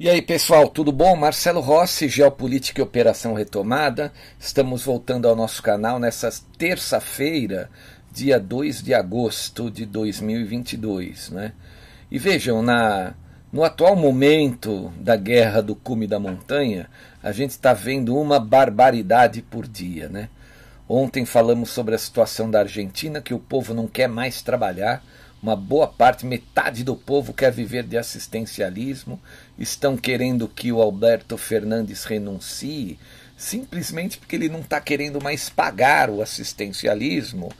E aí, pessoal, tudo bom? Marcelo Rossi, Geopolítica e Operação Retomada. Estamos voltando ao nosso canal nessa terça-feira, dia 2 de agosto de 2022, né? E vejam, na no atual momento da guerra do cume da montanha, a gente está vendo uma barbaridade por dia, né? Ontem falamos sobre a situação da Argentina, que o povo não quer mais trabalhar, uma boa parte, metade do povo quer viver de assistencialismo, estão querendo que o Alberto Fernandes renuncie, simplesmente porque ele não está querendo mais pagar o assistencialismo.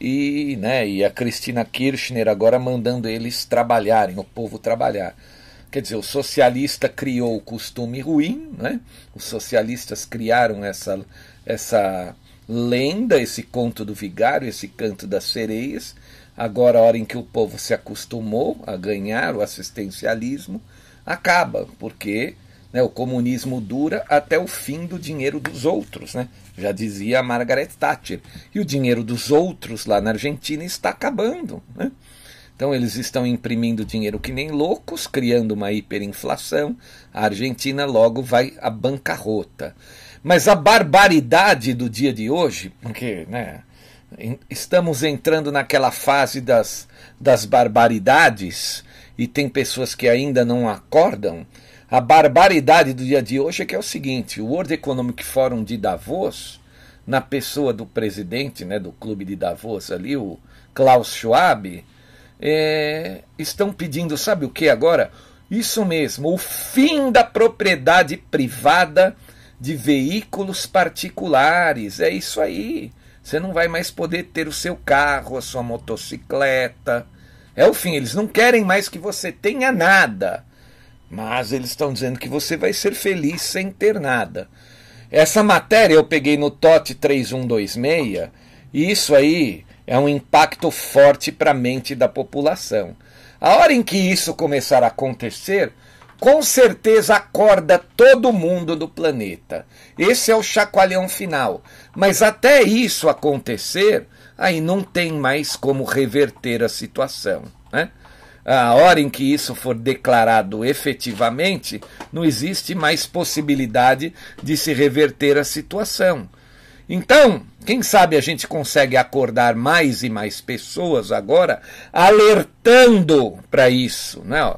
E, né, e a Cristina Kirchner agora mandando eles trabalharem, o povo trabalhar. Quer dizer, o socialista criou o costume ruim, né? os socialistas criaram essa, essa lenda, esse conto do vigário, esse canto das sereias, Agora, a hora em que o povo se acostumou a ganhar o assistencialismo, acaba, porque né, o comunismo dura até o fim do dinheiro dos outros, né? já dizia Margaret Thatcher. E o dinheiro dos outros lá na Argentina está acabando. Né? Então eles estão imprimindo dinheiro que nem loucos, criando uma hiperinflação. A Argentina logo vai à bancarrota. Mas a barbaridade do dia de hoje, porque né, estamos entrando naquela fase das, das barbaridades e tem pessoas que ainda não acordam. A barbaridade do dia de hoje é que é o seguinte: o World Economic Forum de Davos, na pessoa do presidente né, do clube de Davos ali, o Klaus Schwab, é, estão pedindo, sabe o que agora? Isso mesmo, o fim da propriedade privada de veículos particulares. É isso aí. Você não vai mais poder ter o seu carro, a sua motocicleta. É o fim, eles não querem mais que você tenha nada. Mas eles estão dizendo que você vai ser feliz sem ter nada. Essa matéria eu peguei no TOT 3126 e isso aí é um impacto forte para a mente da população. A hora em que isso começar a acontecer, com certeza acorda todo mundo do planeta. Esse é o chacoalhão final. Mas até isso acontecer, aí não tem mais como reverter a situação. Né? A hora em que isso for declarado efetivamente, não existe mais possibilidade de se reverter a situação. Então, quem sabe a gente consegue acordar mais e mais pessoas agora alertando para isso, né?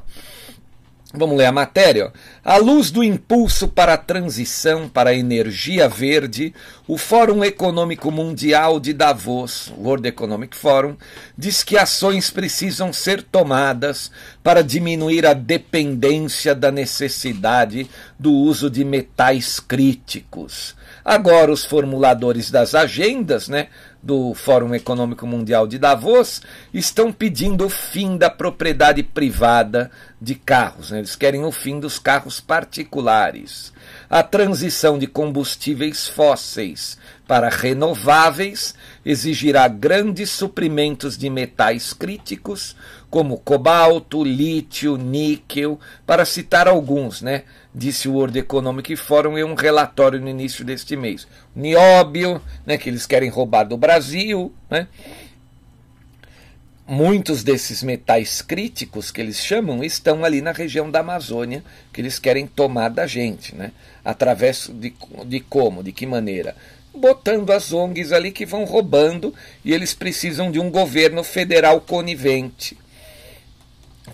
Vamos ler a matéria. À luz do impulso para a transição para a energia verde, o Fórum Econômico Mundial de Davos, World Economic Forum, diz que ações precisam ser tomadas para diminuir a dependência da necessidade do uso de metais críticos. Agora, os formuladores das agendas, né, do Fórum Econômico Mundial de Davos estão pedindo o fim da propriedade privada de carros. Né? Eles querem o fim dos carros particulares. a transição de combustíveis fósseis para renováveis exigirá grandes suprimentos de metais críticos, como cobalto, lítio, níquel, para citar alguns, né? Disse o World Economic Forum em um relatório no início deste mês. Nióbio, né, que eles querem roubar do Brasil, né? muitos desses metais críticos que eles chamam estão ali na região da Amazônia, que eles querem tomar da gente, né? Através de, de como, de que maneira? Botando as ONGs ali que vão roubando e eles precisam de um governo federal conivente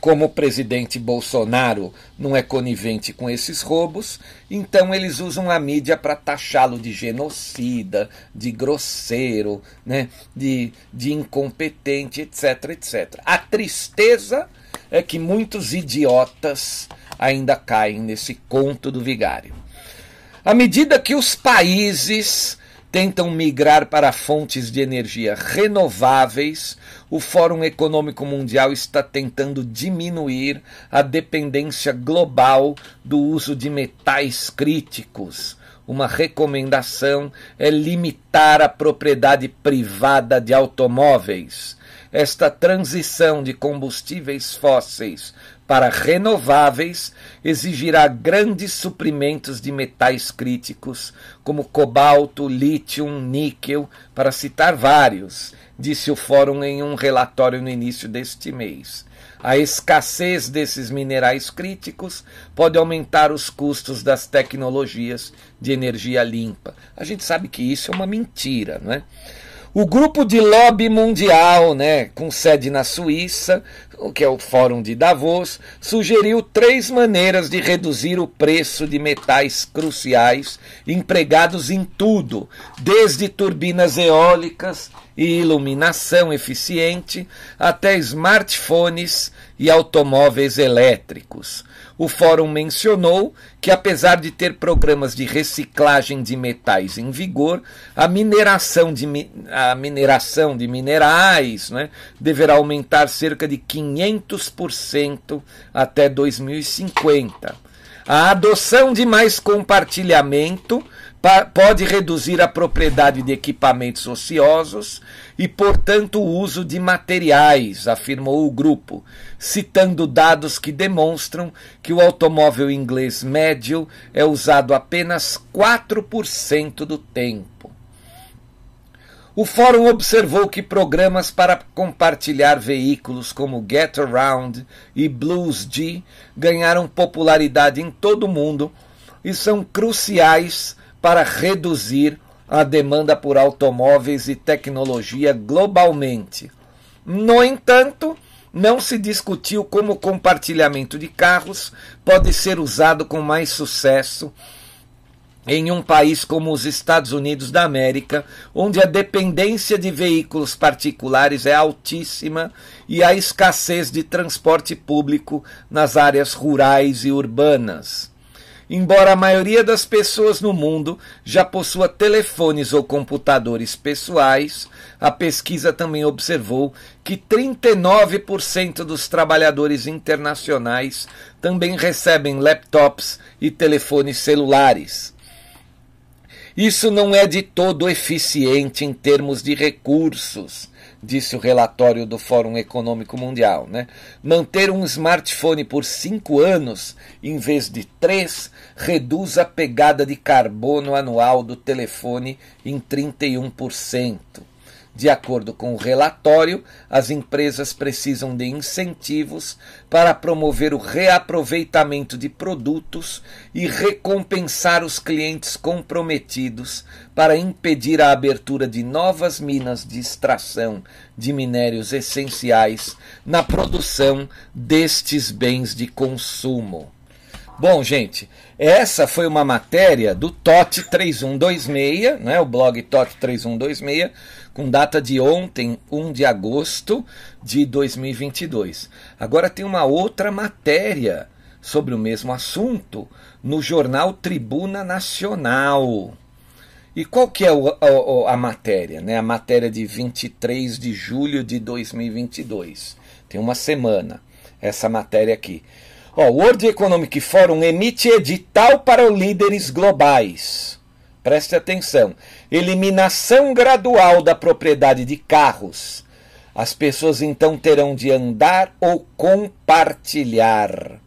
como o presidente Bolsonaro não é conivente com esses roubos, então eles usam a mídia para taxá-lo de genocida, de grosseiro, né, de, de incompetente, etc, etc. A tristeza é que muitos idiotas ainda caem nesse conto do vigário. À medida que os países tentam migrar para fontes de energia renováveis, o Fórum Econômico Mundial está tentando diminuir a dependência global do uso de metais críticos. Uma recomendação é limitar a propriedade privada de automóveis. Esta transição de combustíveis fósseis para renováveis exigirá grandes suprimentos de metais críticos, como cobalto, lítio, níquel, para citar vários, disse o Fórum em um relatório no início deste mês. A escassez desses minerais críticos pode aumentar os custos das tecnologias de energia limpa. A gente sabe que isso é uma mentira, não é? O grupo de lobby mundial, né, com sede na Suíça, que é o Fórum de Davos, sugeriu três maneiras de reduzir o preço de metais cruciais empregados em tudo, desde turbinas eólicas e iluminação eficiente até smartphones e automóveis elétricos. O fórum mencionou que, apesar de ter programas de reciclagem de metais em vigor, a mineração de, a mineração de minerais né, deverá aumentar cerca de 500% até 2050. A adoção de mais compartilhamento pode reduzir a propriedade de equipamentos ociosos e, portanto, o uso de materiais, afirmou o grupo, citando dados que demonstram que o automóvel inglês médio é usado apenas 4% do tempo. O fórum observou que programas para compartilhar veículos como Get Around e BluesG ganharam popularidade em todo o mundo e são cruciais para reduzir a demanda por automóveis e tecnologia globalmente. No entanto, não se discutiu como o compartilhamento de carros pode ser usado com mais sucesso em um país como os Estados Unidos da América, onde a dependência de veículos particulares é altíssima e a escassez de transporte público nas áreas rurais e urbanas. Embora a maioria das pessoas no mundo já possua telefones ou computadores pessoais, a pesquisa também observou que 39% dos trabalhadores internacionais também recebem laptops e telefones celulares. Isso não é de todo eficiente em termos de recursos disse o relatório do Fórum Econômico Mundial. Né? Manter um smartphone por cinco anos, em vez de três, reduz a pegada de carbono anual do telefone em 31%. De acordo com o relatório, as empresas precisam de incentivos para promover o reaproveitamento de produtos e recompensar os clientes comprometidos para impedir a abertura de novas minas de extração de minérios essenciais na produção destes bens de consumo. Bom, gente, essa foi uma matéria do TOT 3126, né, o blog TOT 3126 com data de ontem, 1 de agosto de 2022. Agora tem uma outra matéria sobre o mesmo assunto no jornal Tribuna Nacional. E qual que é o, a, a, matéria? Né? A matéria de 23 de julho de 2022. Tem uma semana essa matéria aqui. O World Economic Forum emite edital para líderes globais. Preste atenção. Eliminação gradual da propriedade de carros. As pessoas então terão de andar ou compartilhar.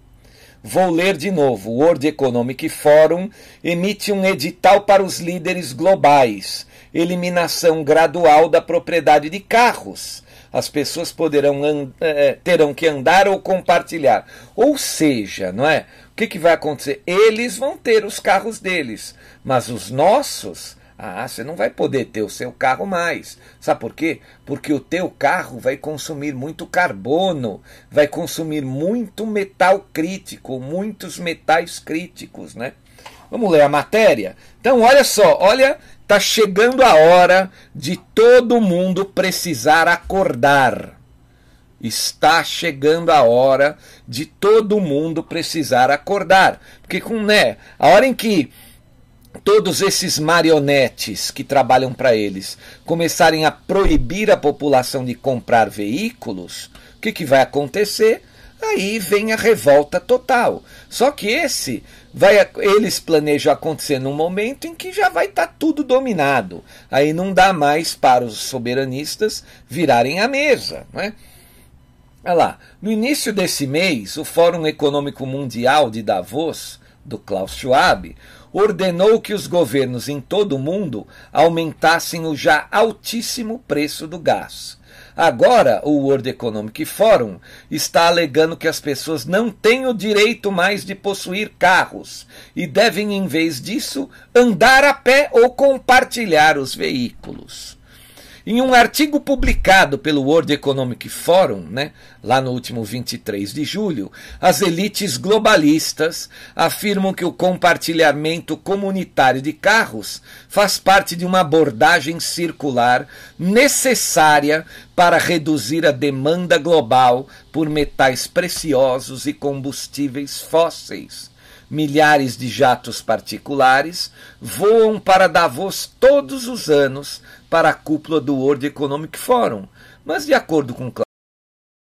Vou ler de novo. O World Economic Forum emite um edital para os líderes globais. Eliminação gradual da propriedade de carros as pessoas poderão é, terão que andar ou compartilhar. Ou seja, não é? O que, que vai acontecer? Eles vão ter os carros deles, mas os nossos, ah, você não vai poder ter o seu carro mais. Sabe por quê? Porque o teu carro vai consumir muito carbono, vai consumir muito metal crítico, muitos metais críticos, né? Vamos ler a matéria? Então, olha só, olha Está chegando a hora de todo mundo precisar acordar. Está chegando a hora de todo mundo precisar acordar. Porque com né, a hora em que todos esses marionetes que trabalham para eles começarem a proibir a população de comprar veículos, o que, que vai acontecer? Aí vem a revolta total. Só que esse vai eles planejam acontecer num momento em que já vai estar tá tudo dominado. Aí não dá mais para os soberanistas virarem a mesa, não é? Olha lá, no início desse mês, o Fórum Econômico Mundial de Davos, do Klaus Schwab, ordenou que os governos em todo o mundo aumentassem o já altíssimo preço do gás. Agora, o World Economic Forum está alegando que as pessoas não têm o direito mais de possuir carros e devem, em vez disso, andar a pé ou compartilhar os veículos. Em um artigo publicado pelo World Economic Forum, né, lá no último 23 de julho, as elites globalistas afirmam que o compartilhamento comunitário de carros faz parte de uma abordagem circular necessária para reduzir a demanda global por metais preciosos e combustíveis fósseis. Milhares de jatos particulares voam para Davos todos os anos para a cúpula do World Economic Forum. Mas, de acordo com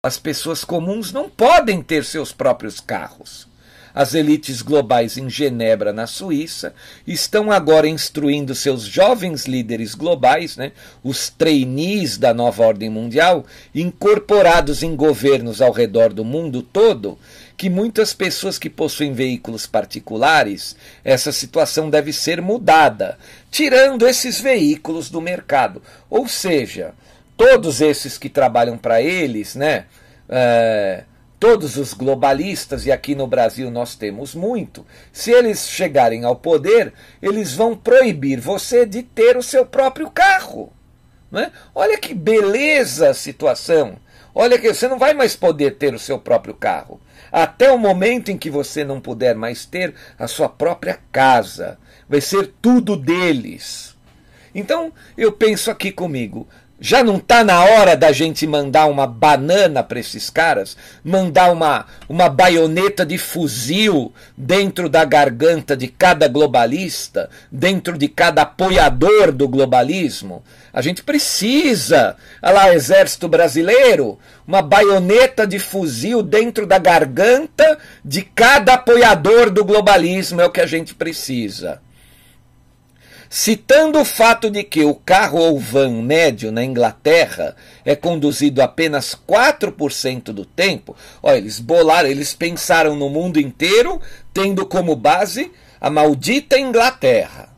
as pessoas comuns não podem ter seus próprios carros. As elites globais em Genebra, na Suíça, estão agora instruindo seus jovens líderes globais, né, os trainees da nova ordem mundial, incorporados em governos ao redor do mundo todo, que muitas pessoas que possuem veículos particulares, essa situação deve ser mudada, tirando esses veículos do mercado. Ou seja, todos esses que trabalham para eles, né? É, todos os globalistas, e aqui no Brasil nós temos muito, se eles chegarem ao poder, eles vão proibir você de ter o seu próprio carro. Né? Olha que beleza a situação. Olha que você não vai mais poder ter o seu próprio carro. Até o momento em que você não puder mais ter a sua própria casa. Vai ser tudo deles. Então, eu penso aqui comigo, já não está na hora da gente mandar uma banana para esses caras? Mandar uma, uma baioneta de fuzil dentro da garganta de cada globalista? Dentro de cada apoiador do globalismo? A gente precisa. Olha lá, Exército Brasileiro, uma baioneta de fuzil dentro da garganta de cada apoiador do globalismo é o que a gente precisa. Citando o fato de que o carro ou van médio na Inglaterra é conduzido apenas 4% do tempo, ó, eles bolaram, eles pensaram no mundo inteiro, tendo como base a maldita Inglaterra.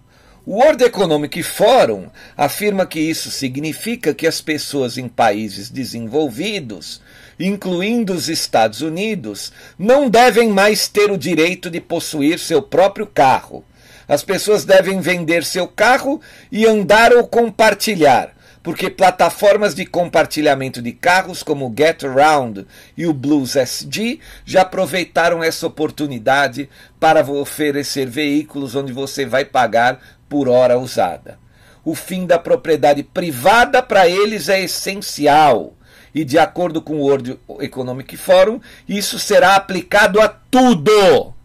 O World Economic Forum afirma que isso significa que as pessoas em países desenvolvidos, incluindo os Estados Unidos, não devem mais ter o direito de possuir seu próprio carro as pessoas devem vender seu carro e andar ou compartilhar, porque plataformas de compartilhamento de carros como o GetAround e o Blues SG já aproveitaram essa oportunidade para oferecer veículos onde você vai pagar por hora usada. O fim da propriedade privada para eles é essencial. E de acordo com o World Economic Forum, isso será aplicado a tudo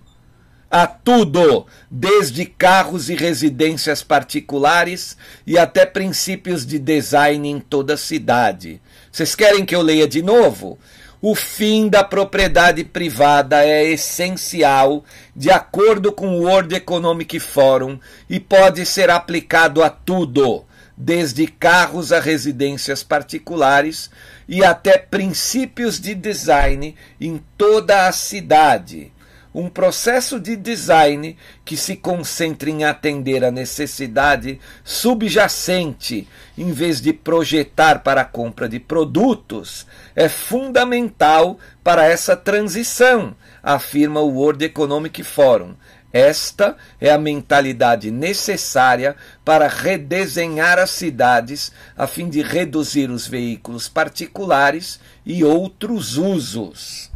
a tudo, desde carros e residências particulares e até princípios de design em toda a cidade. Vocês querem que eu leia de novo? o fim da propriedade privada é essencial, de acordo com o World Economic Forum, e pode ser aplicado a tudo, desde carros a residências particulares e até princípios de design em toda a cidade um processo de design que se concentre em atender a necessidade subjacente, em vez de projetar para a compra de produtos, é fundamental para essa transição, afirma o World Economic Forum. Esta é a mentalidade necessária para redesenhar as cidades a fim de reduzir os veículos particulares e outros usos.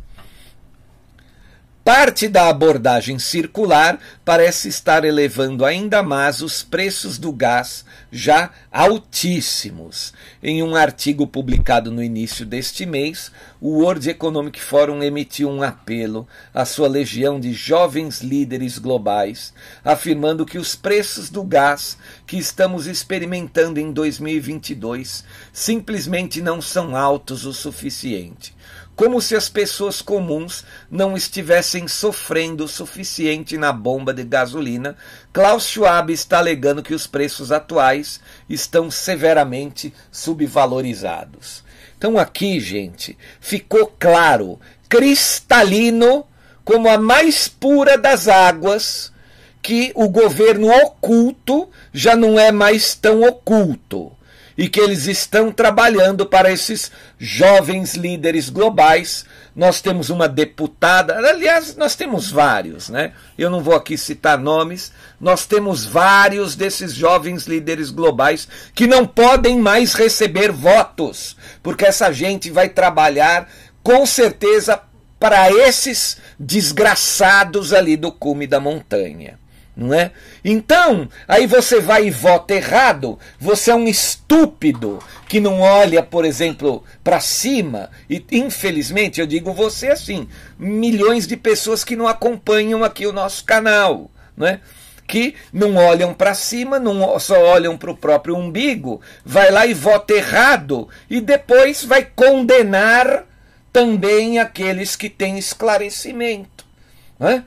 Parte da abordagem circular parece estar elevando ainda mais os preços do gás, já altíssimos. Em um artigo publicado no início deste mês, o World Economic Forum emitiu um apelo à sua legião de jovens líderes globais, afirmando que os preços do gás que estamos experimentando em 2022 simplesmente não são altos o suficiente como se as pessoas comuns não estivessem sofrendo o suficiente na bomba de gasolina, Klaus Schwab está alegando que os preços atuais estão severamente subvalorizados. Então, aqui, gente, ficou claro, cristalino, como a mais pura das águas, que o governo oculto já não é mais tão oculto e que eles estão trabalhando para esses jovens líderes globais. Nós temos uma deputada, aliás, nós temos vários, né? Eu não vou aqui citar nomes, nós temos vários desses jovens líderes globais que não podem mais receber votos, porque essa gente vai trabalhar com certeza para esses desgraçados ali do cume da montanha não é? Então, aí você vai e vota errado, você é um estúpido que não olha, por exemplo, para cima, e infelizmente eu digo você assim, milhões de pessoas que não acompanham aqui o nosso canal, não é? Que não olham para cima, não só olham para o próprio umbigo, vai lá e vota errado e depois vai condenar também aqueles que têm esclarecimento. Não é?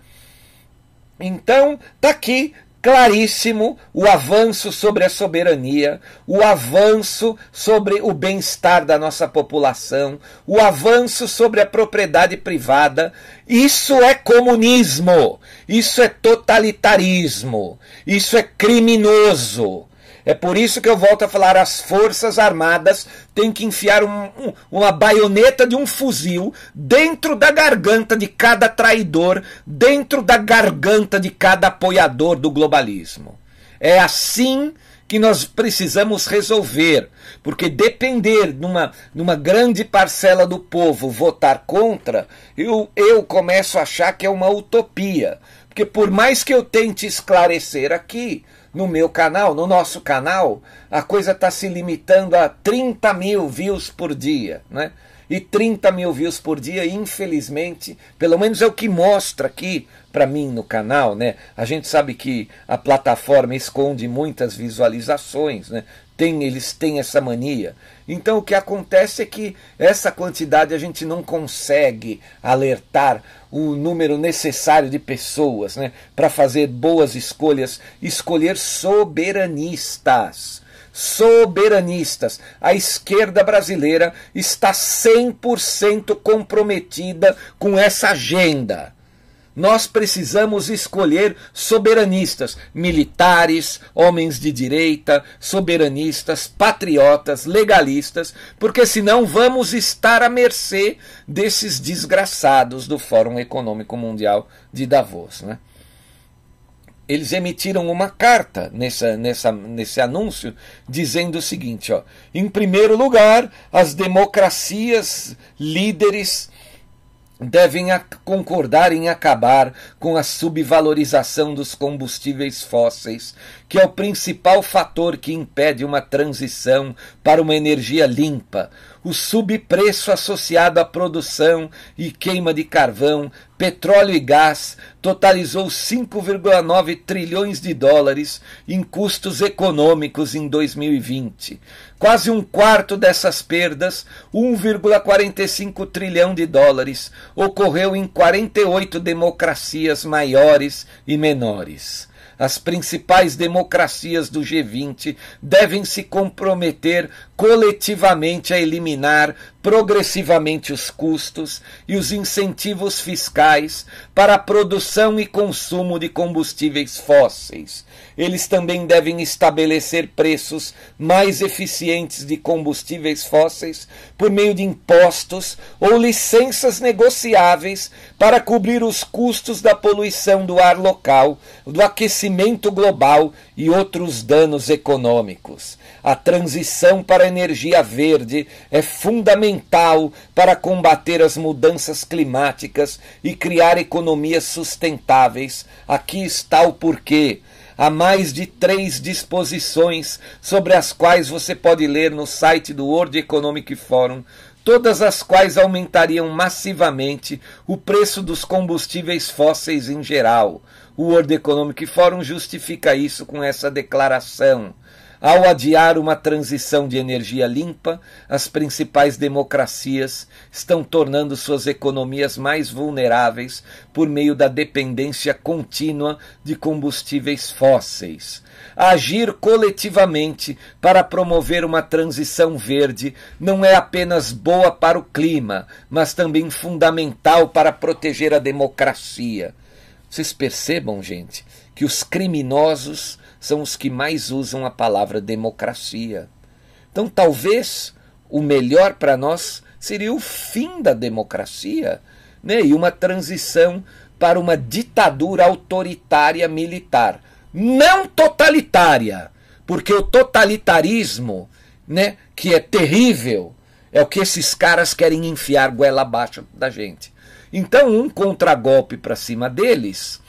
Então, está aqui claríssimo o avanço sobre a soberania, o avanço sobre o bem-estar da nossa população, o avanço sobre a propriedade privada. Isso é comunismo, isso é totalitarismo, isso é criminoso. É por isso que eu volto a falar: as Forças Armadas têm que enfiar um, um, uma baioneta de um fuzil dentro da garganta de cada traidor, dentro da garganta de cada apoiador do globalismo. É assim que nós precisamos resolver, porque depender de uma, de uma grande parcela do povo votar contra, eu, eu começo a achar que é uma utopia. Porque por mais que eu tente esclarecer aqui, no meu canal, no nosso canal, a coisa está se limitando a 30 mil views por dia, né? E 30 mil views por dia, infelizmente, pelo menos é o que mostra aqui para mim no canal, né? A gente sabe que a plataforma esconde muitas visualizações, né? Tem, eles têm essa mania. Então o que acontece é que essa quantidade a gente não consegue alertar o número necessário de pessoas né, para fazer boas escolhas, escolher soberanistas. Soberanistas. A esquerda brasileira está 100% comprometida com essa agenda. Nós precisamos escolher soberanistas, militares, homens de direita, soberanistas, patriotas, legalistas, porque senão vamos estar à mercê desses desgraçados do Fórum Econômico Mundial de Davos. Né? Eles emitiram uma carta nessa, nessa, nesse anúncio dizendo o seguinte: ó, em primeiro lugar, as democracias líderes devem concordar em acabar com a subvalorização dos combustíveis fósseis, que é o principal fator que impede uma transição para uma energia limpa. O subpreço associado à produção e queima de carvão, petróleo e gás totalizou 5,9 trilhões de dólares em custos econômicos em 2020 Quase um quarto dessas perdas, 1,45 trilhão de dólares, ocorreu em 48 democracias maiores e menores as principais democracias do G20 devem se comprometer coletivamente a eliminar progressivamente os custos e os incentivos fiscais para a produção e consumo de combustíveis fósseis. Eles também devem estabelecer preços mais eficientes de combustíveis fósseis por meio de impostos ou licenças negociáveis para cobrir os custos da poluição do ar local, do aquecimento global e outros danos econômicos. A transição para a energia verde é fundamental para combater as mudanças climáticas e criar economias sustentáveis. Aqui está o porquê. Há mais de três disposições sobre as quais você pode ler no site do World Economic Forum todas as quais aumentariam massivamente o preço dos combustíveis fósseis em geral. O World Economic Forum justifica isso com essa declaração. Ao adiar uma transição de energia limpa, as principais democracias estão tornando suas economias mais vulneráveis por meio da dependência contínua de combustíveis fósseis. Agir coletivamente para promover uma transição verde não é apenas boa para o clima, mas também fundamental para proteger a democracia. Vocês percebam, gente, que os criminosos são os que mais usam a palavra democracia. Então, talvez o melhor para nós seria o fim da democracia né? e uma transição para uma ditadura autoritária militar. Não totalitária, porque o totalitarismo, né, que é terrível, é o que esses caras querem enfiar goela abaixo da gente. Então, um contragolpe para cima deles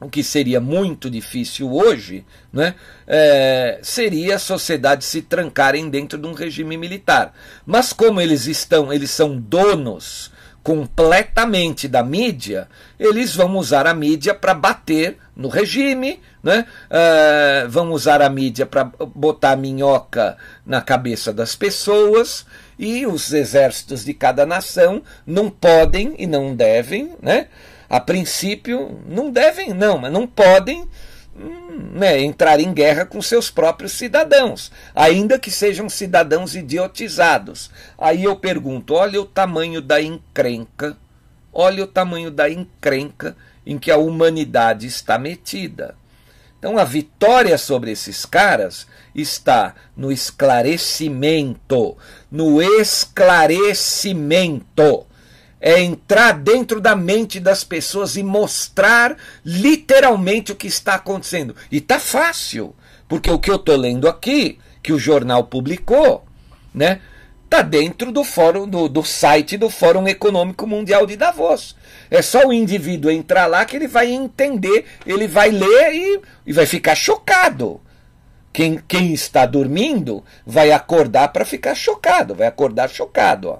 o que seria muito difícil hoje, né, é, seria a sociedade se trancarem dentro de um regime militar. Mas como eles estão, eles são donos completamente da mídia, eles vão usar a mídia para bater no regime, né? É, vão usar a mídia para botar minhoca na cabeça das pessoas e os exércitos de cada nação não podem e não devem, né? A princípio, não devem, não, mas não podem hum, né, entrar em guerra com seus próprios cidadãos, ainda que sejam cidadãos idiotizados. Aí eu pergunto: olha o tamanho da encrenca, olha o tamanho da encrenca em que a humanidade está metida. Então a vitória sobre esses caras está no esclarecimento, no esclarecimento é entrar dentro da mente das pessoas e mostrar literalmente o que está acontecendo. E tá fácil, porque o que eu estou lendo aqui, que o jornal publicou, né, tá dentro do fórum do, do site do Fórum Econômico Mundial de Davos. É só o indivíduo entrar lá que ele vai entender, ele vai ler e, e vai ficar chocado. Quem, quem está dormindo vai acordar para ficar chocado, vai acordar chocado. Ó.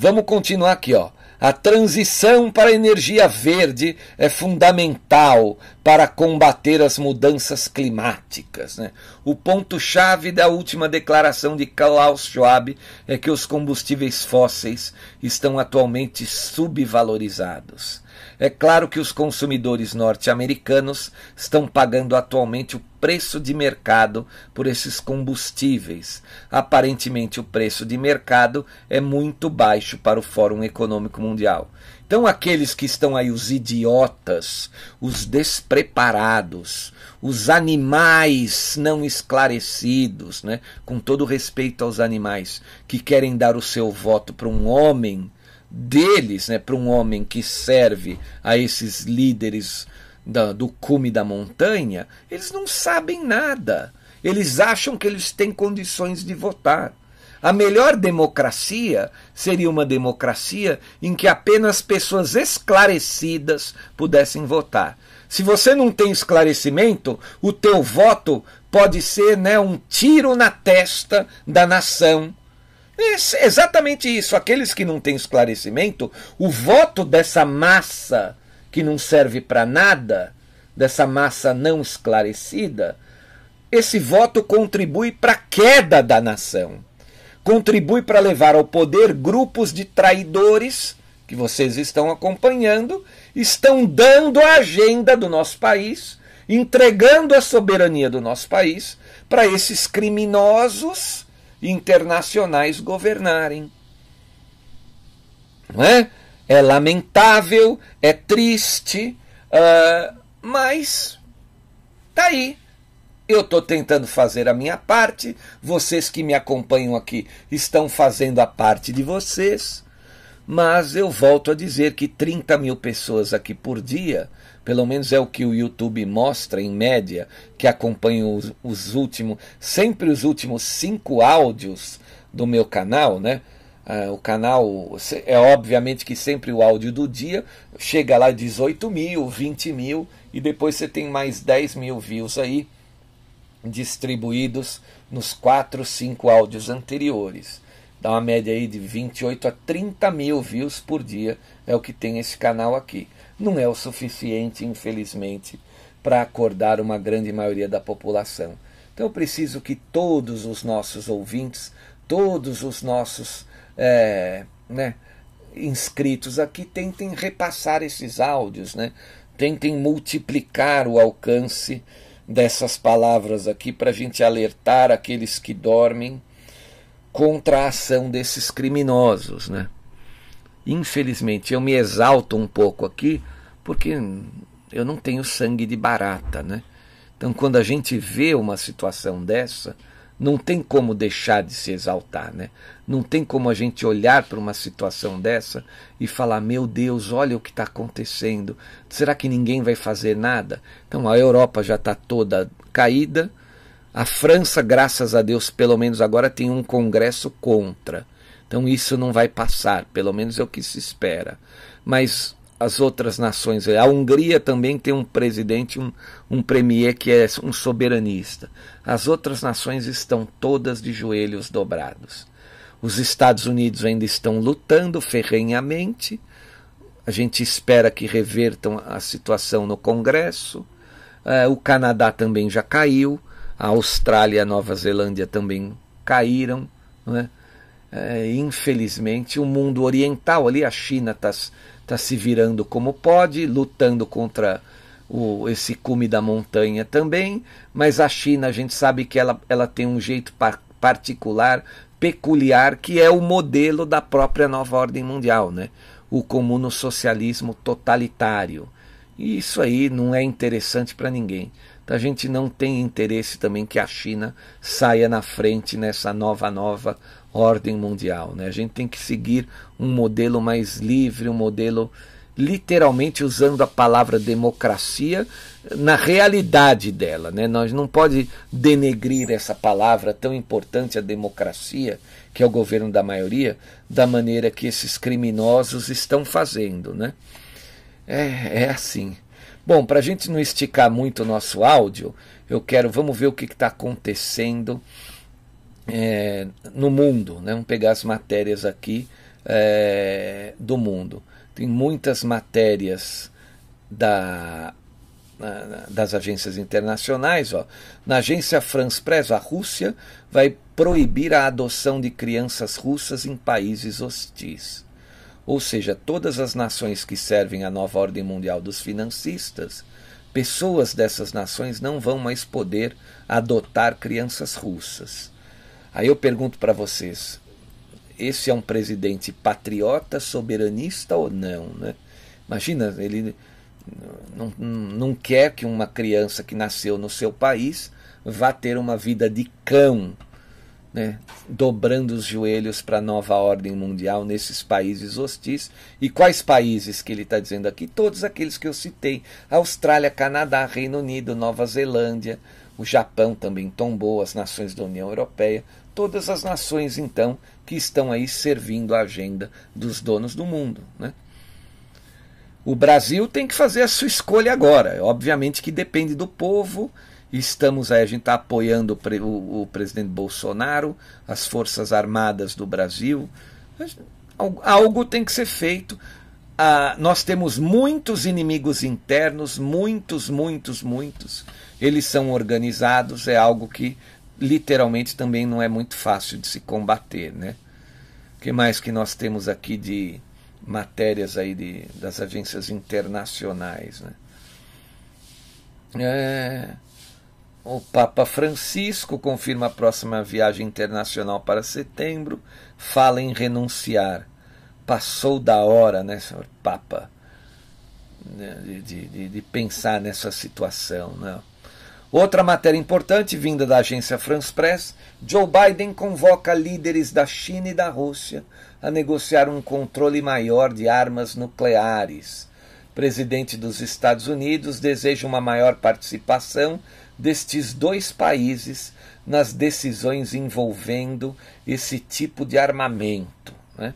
Vamos continuar aqui, ó. A transição para a energia verde é fundamental para combater as mudanças climáticas. Né? O ponto-chave da última declaração de Klaus Schwab é que os combustíveis fósseis estão atualmente subvalorizados. É claro que os consumidores norte-americanos estão pagando atualmente o preço de mercado por esses combustíveis. Aparentemente, o preço de mercado é muito baixo para o Fórum Econômico Mundial. Então, aqueles que estão aí, os idiotas, os despreparados, os animais não esclarecidos, né? com todo respeito aos animais, que querem dar o seu voto para um homem deles, né, para um homem que serve a esses líderes da, do cume da montanha, eles não sabem nada. Eles acham que eles têm condições de votar. A melhor democracia seria uma democracia em que apenas pessoas esclarecidas pudessem votar. Se você não tem esclarecimento, o teu voto pode ser né, um tiro na testa da nação é exatamente isso. Aqueles que não têm esclarecimento, o voto dessa massa que não serve para nada, dessa massa não esclarecida, esse voto contribui para a queda da nação. Contribui para levar ao poder grupos de traidores que vocês estão acompanhando, estão dando a agenda do nosso país, entregando a soberania do nosso país para esses criminosos internacionais governarem. Não é? é lamentável, é triste, uh, mas tá aí. Eu estou tentando fazer a minha parte, vocês que me acompanham aqui estão fazendo a parte de vocês, mas eu volto a dizer que 30 mil pessoas aqui por dia, pelo menos é o que o YouTube mostra em média, que acompanham os, os últimos, sempre os últimos cinco áudios do meu canal, né? Uh, o canal é obviamente que sempre o áudio do dia chega lá 18 mil, 20 mil e depois você tem mais 10 mil views aí distribuídos nos 4, 5 áudios anteriores. Dá uma média aí de 28 a 30 mil views por dia, é o que tem esse canal aqui. Não é o suficiente, infelizmente, para acordar uma grande maioria da população. Então eu preciso que todos os nossos ouvintes, todos os nossos é, né, inscritos aqui tentem repassar esses áudios, né? tentem multiplicar o alcance dessas palavras aqui para a gente alertar aqueles que dormem contra a ação desses criminosos. Né? Infelizmente, eu me exalto um pouco aqui porque eu não tenho sangue de barata. Né? Então, quando a gente vê uma situação dessa, não tem como deixar de se exaltar, né? Não tem como a gente olhar para uma situação dessa e falar: meu Deus, olha o que está acontecendo. Será que ninguém vai fazer nada? Então a Europa já está toda caída. A França, graças a Deus, pelo menos agora tem um congresso contra. Então isso não vai passar, pelo menos é o que se espera. Mas as outras nações. A Hungria também tem um presidente, um, um premier que é um soberanista. As outras nações estão todas de joelhos dobrados. Os Estados Unidos ainda estão lutando ferrenhamente. A gente espera que revertam a situação no Congresso. Uh, o Canadá também já caiu. A Austrália e a Nova Zelândia também caíram. Né? Uh, infelizmente, o mundo oriental ali, a China está está se virando como pode, lutando contra o, esse cume da montanha também, mas a China a gente sabe que ela, ela tem um jeito par particular, peculiar, que é o modelo da própria nova ordem mundial, né? o comuno socialismo totalitário. E isso aí não é interessante para ninguém. Então a gente não tem interesse também que a China saia na frente nessa nova nova ordem mundial. Né? A gente tem que seguir um modelo mais livre, um modelo literalmente usando a palavra democracia na realidade dela. Né? Nós não pode denegrir essa palavra tão importante, a democracia, que é o governo da maioria, da maneira que esses criminosos estão fazendo. Né? É, é assim. Bom, para a gente não esticar muito o nosso áudio, eu quero, vamos ver o que está acontecendo é, no mundo. Né? Vamos pegar as matérias aqui é, do mundo. Tem muitas matérias da, das agências internacionais. Ó. Na agência France Press, a Rússia vai proibir a adoção de crianças russas em países hostis. Ou seja, todas as nações que servem à nova ordem mundial dos financistas, pessoas dessas nações não vão mais poder adotar crianças russas. Aí eu pergunto para vocês: esse é um presidente patriota, soberanista ou não? Né? Imagina, ele não, não quer que uma criança que nasceu no seu país vá ter uma vida de cão, né? dobrando os joelhos para a nova ordem mundial nesses países hostis. E quais países que ele está dizendo aqui? Todos aqueles que eu citei: Austrália, Canadá, Reino Unido, Nova Zelândia, o Japão também tombou, as nações da União Europeia, todas as nações então que estão aí servindo a agenda dos donos do mundo. Né? O Brasil tem que fazer a sua escolha agora. Obviamente que depende do povo. Estamos aí, a gente está apoiando o, o, o presidente Bolsonaro, as Forças Armadas do Brasil. Algo tem que ser feito. ah, nós temos muitos inimigos internos, muitos, muitos, muitos. Eles são organizados, é algo que literalmente também não é muito fácil de se combater, né? O que mais que nós temos aqui de matérias aí de, das agências internacionais, né? É, o Papa Francisco confirma a próxima viagem internacional para setembro, fala em renunciar. Passou da hora, né, senhor Papa, né, de, de, de pensar nessa situação. Né? Outra matéria importante vinda da agência France Press: Joe Biden convoca líderes da China e da Rússia a negociar um controle maior de armas nucleares. O presidente dos Estados Unidos deseja uma maior participação destes dois países nas decisões envolvendo esse tipo de armamento. Né?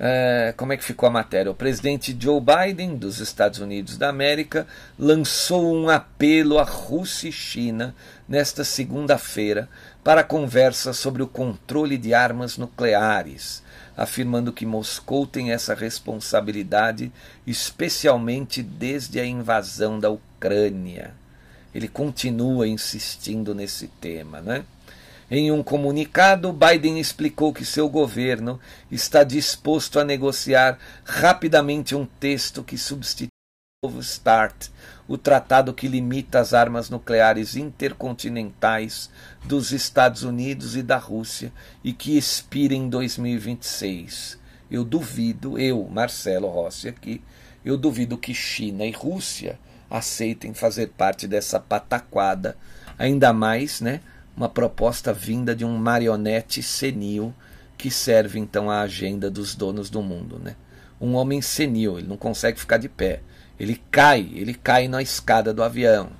É, como é que ficou a matéria? O presidente Joe Biden, dos Estados Unidos da América, lançou um apelo à Rússia e China nesta segunda-feira para conversa sobre o controle de armas nucleares, afirmando que Moscou tem essa responsabilidade, especialmente desde a invasão da Ucrânia ele continua insistindo nesse tema. Né? Em um comunicado, Biden explicou que seu governo está disposto a negociar rapidamente um texto que substitui o novo START, o tratado que limita as armas nucleares intercontinentais dos Estados Unidos e da Rússia e que expira em 2026. Eu duvido, eu, Marcelo Rossi aqui, eu duvido que China e Rússia aceitem fazer parte dessa pataquada, ainda mais, né, uma proposta vinda de um marionete senil que serve então à agenda dos donos do mundo, né? Um homem senil, ele não consegue ficar de pé. Ele cai, ele cai na escada do avião.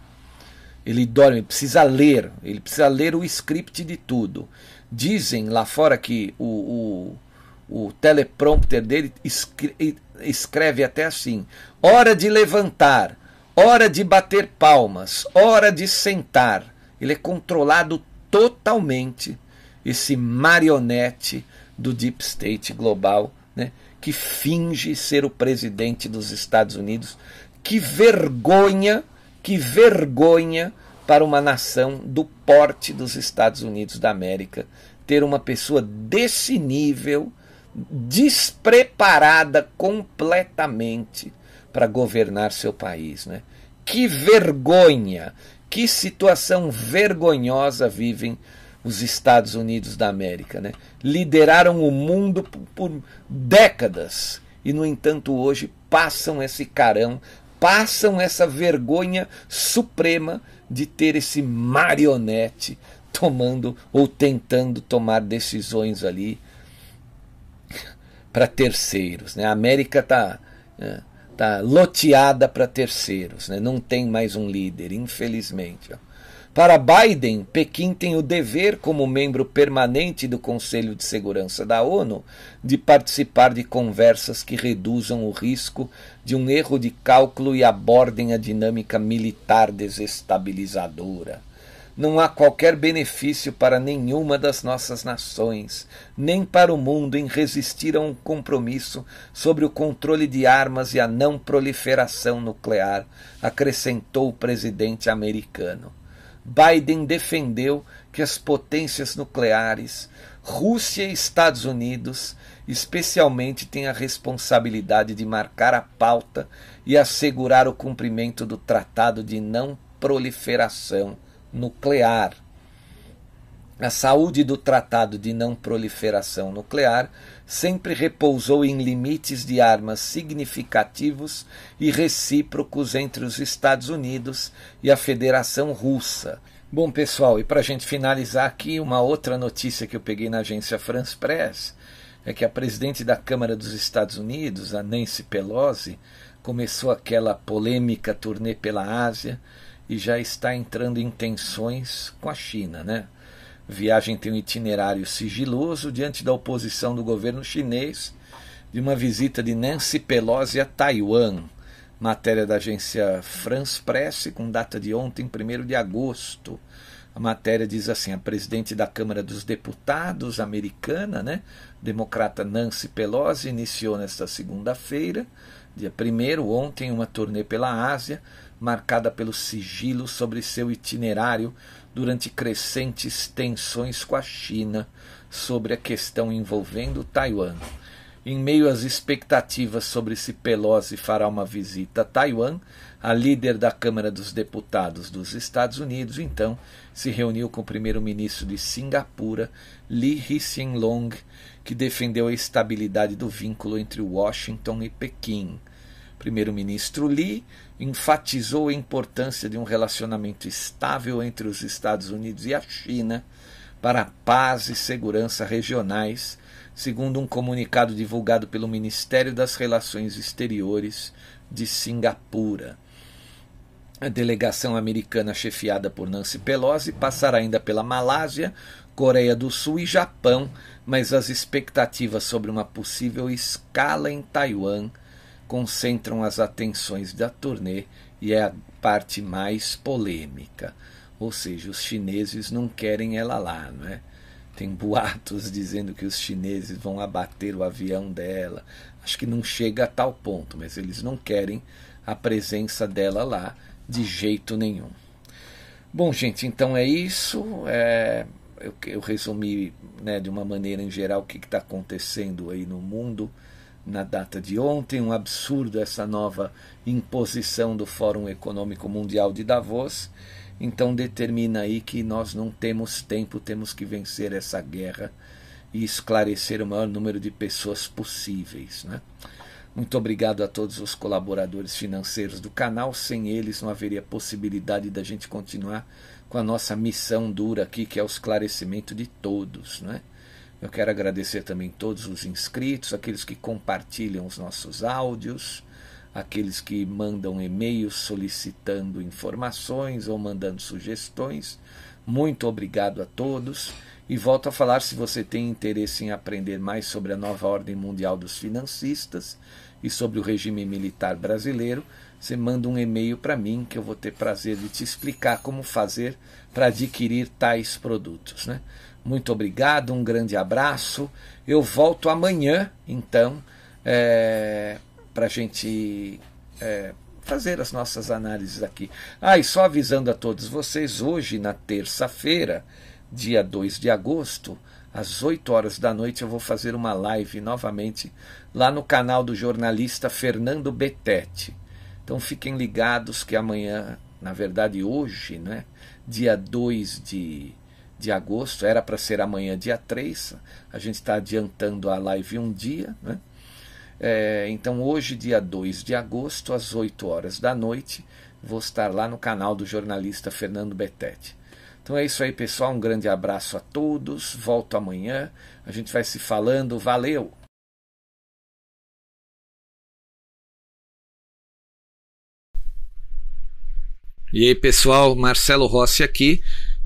Ele dorme, ele precisa ler, ele precisa ler o script de tudo. Dizem lá fora que o, o, o teleprompter dele escreve até assim: hora de levantar, hora de bater palmas, hora de sentar. Ele é controlado totalmente, esse marionete do Deep State global, né, que finge ser o presidente dos Estados Unidos. Que vergonha, que vergonha para uma nação do porte dos Estados Unidos da América ter uma pessoa desse nível, despreparada completamente para governar seu país. Né? Que vergonha, que situação vergonhosa vivem os Estados Unidos da América. Né? Lideraram o mundo por, décadas e, no entanto, hoje passam esse carão, passam essa vergonha suprema de ter esse marionete tomando ou tentando tomar decisões ali para terceiros. Né? A América está é, tá loteada para terceiros, né? não tem mais um líder, infelizmente. Para Biden, Pequim tem o dever, como membro permanente do Conselho de Segurança da ONU, de participar de conversas que reduzam o risco de um erro de cálculo e abordem a dinâmica militar desestabilizadora. Não há qualquer benefício para nenhuma das nossas nações, nem para o mundo em resistir a um compromisso sobre o controle de armas e a não proliferação nuclear, acrescentou o presidente americano. Biden defendeu que as potências nucleares, Rússia e Estados Unidos, especialmente têm a responsabilidade de marcar a pauta e assegurar o cumprimento do Tratado de Não Proliferação nuclear. A saúde do Tratado de Não Proliferação Nuclear sempre repousou em limites de armas significativos e recíprocos entre os Estados Unidos e a Federação Russa. Bom, pessoal, e para a gente finalizar aqui, uma outra notícia que eu peguei na agência France Press é que a presidente da Câmara dos Estados Unidos, a Nancy Pelosi, começou aquela polêmica turnê pela Ásia e já está entrando em tensões com a China, né? Viagem tem um itinerário sigiloso diante da oposição do governo chinês de uma visita de Nancy Pelosi a Taiwan. Matéria da agência France Press com data de ontem, 1 de agosto. A matéria diz assim: a presidente da Câmara dos Deputados americana, né, democrata Nancy Pelosi, iniciou nesta segunda-feira, dia 1 ontem, uma turnê pela Ásia, marcada pelo sigilo sobre seu itinerário durante crescentes tensões com a China sobre a questão envolvendo Taiwan. Em meio às expectativas sobre se Pelosi fará uma visita a Taiwan, a líder da Câmara dos Deputados dos Estados Unidos, então, se reuniu com o primeiro-ministro de Singapura, Lee Hsien Loong, que defendeu a estabilidade do vínculo entre Washington e Pequim. Primeiro-ministro Lee enfatizou a importância de um relacionamento estável entre os Estados Unidos e a China para a paz e segurança regionais, segundo um comunicado divulgado pelo Ministério das Relações Exteriores de Singapura. A delegação americana chefiada por Nancy Pelosi passará ainda pela Malásia, Coreia do Sul e Japão, mas as expectativas sobre uma possível escala em Taiwan concentram as atenções da turnê e é a parte mais polêmica. Ou seja, os chineses não querem ela lá, não é? Tem boatos dizendo que os chineses vão abater o avião dela. Acho que não chega a tal ponto, mas eles não querem a presença dela lá de jeito nenhum. Bom, gente, então é isso. É, eu, eu, resumi né, de uma maneira em geral o que está acontecendo aí no mundo na data de ontem. Um absurdo essa nova imposição do Fórum Econômico Mundial de Davos. Então determina aí que nós não temos tempo, temos que vencer essa guerra e esclarecer o maior número de pessoas possíveis. Né? Muito obrigado a todos os colaboradores financeiros do canal. Sem eles não haveria possibilidade da gente continuar com a nossa missão dura aqui, que é o esclarecimento de todos. Né? Eu quero agradecer também todos os inscritos, aqueles que compartilham os nossos áudios, aqueles que mandam e-mails solicitando informações ou mandando sugestões. Muito obrigado a todos. E volto a falar: se você tem interesse em aprender mais sobre a nova ordem mundial dos financistas, e sobre o regime militar brasileiro, você manda um e-mail para mim que eu vou ter prazer de te explicar como fazer para adquirir tais produtos. Né? Muito obrigado, um grande abraço. Eu volto amanhã, então, é, para a gente é, fazer as nossas análises aqui. Ah, e só avisando a todos vocês, hoje, na terça-feira, dia 2 de agosto, às 8 horas da noite eu vou fazer uma live novamente lá no canal do jornalista Fernando Betete. Então fiquem ligados que amanhã, na verdade hoje, né, dia 2 de, de agosto, era para ser amanhã dia 3, a gente está adiantando a live um dia, né? É, então hoje, dia 2 de agosto, às 8 horas da noite, vou estar lá no canal do jornalista Fernando Betete. Então é isso aí, pessoal. Um grande abraço a todos. Volto amanhã. A gente vai se falando. Valeu! E aí, pessoal, Marcelo Rossi aqui.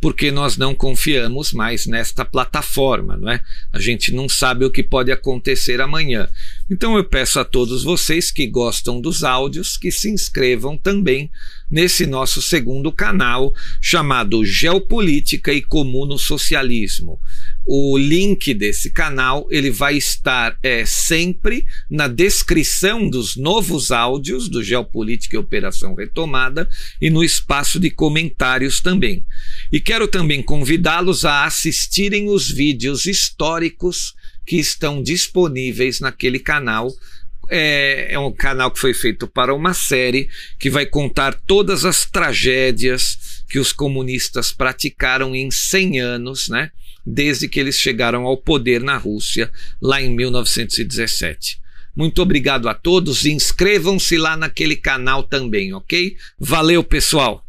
porque nós não confiamos mais nesta plataforma, não é? A gente não sabe o que pode acontecer amanhã. Então eu peço a todos vocês que gostam dos áudios que se inscrevam também nesse nosso segundo canal chamado Geopolítica e Comuno Socialismo. O link desse canal ele vai estar é, sempre na descrição dos novos áudios do Geopolítica e Operação Retomada e no espaço de comentários também. E quero também convidá-los a assistirem os vídeos históricos que estão disponíveis naquele canal é, é, um canal que foi feito para uma série que vai contar todas as tragédias que os comunistas praticaram em 100 anos, né? Desde que eles chegaram ao poder na Rússia, lá em 1917. Muito obrigado a todos. Inscrevam-se lá naquele canal também, ok? Valeu, pessoal!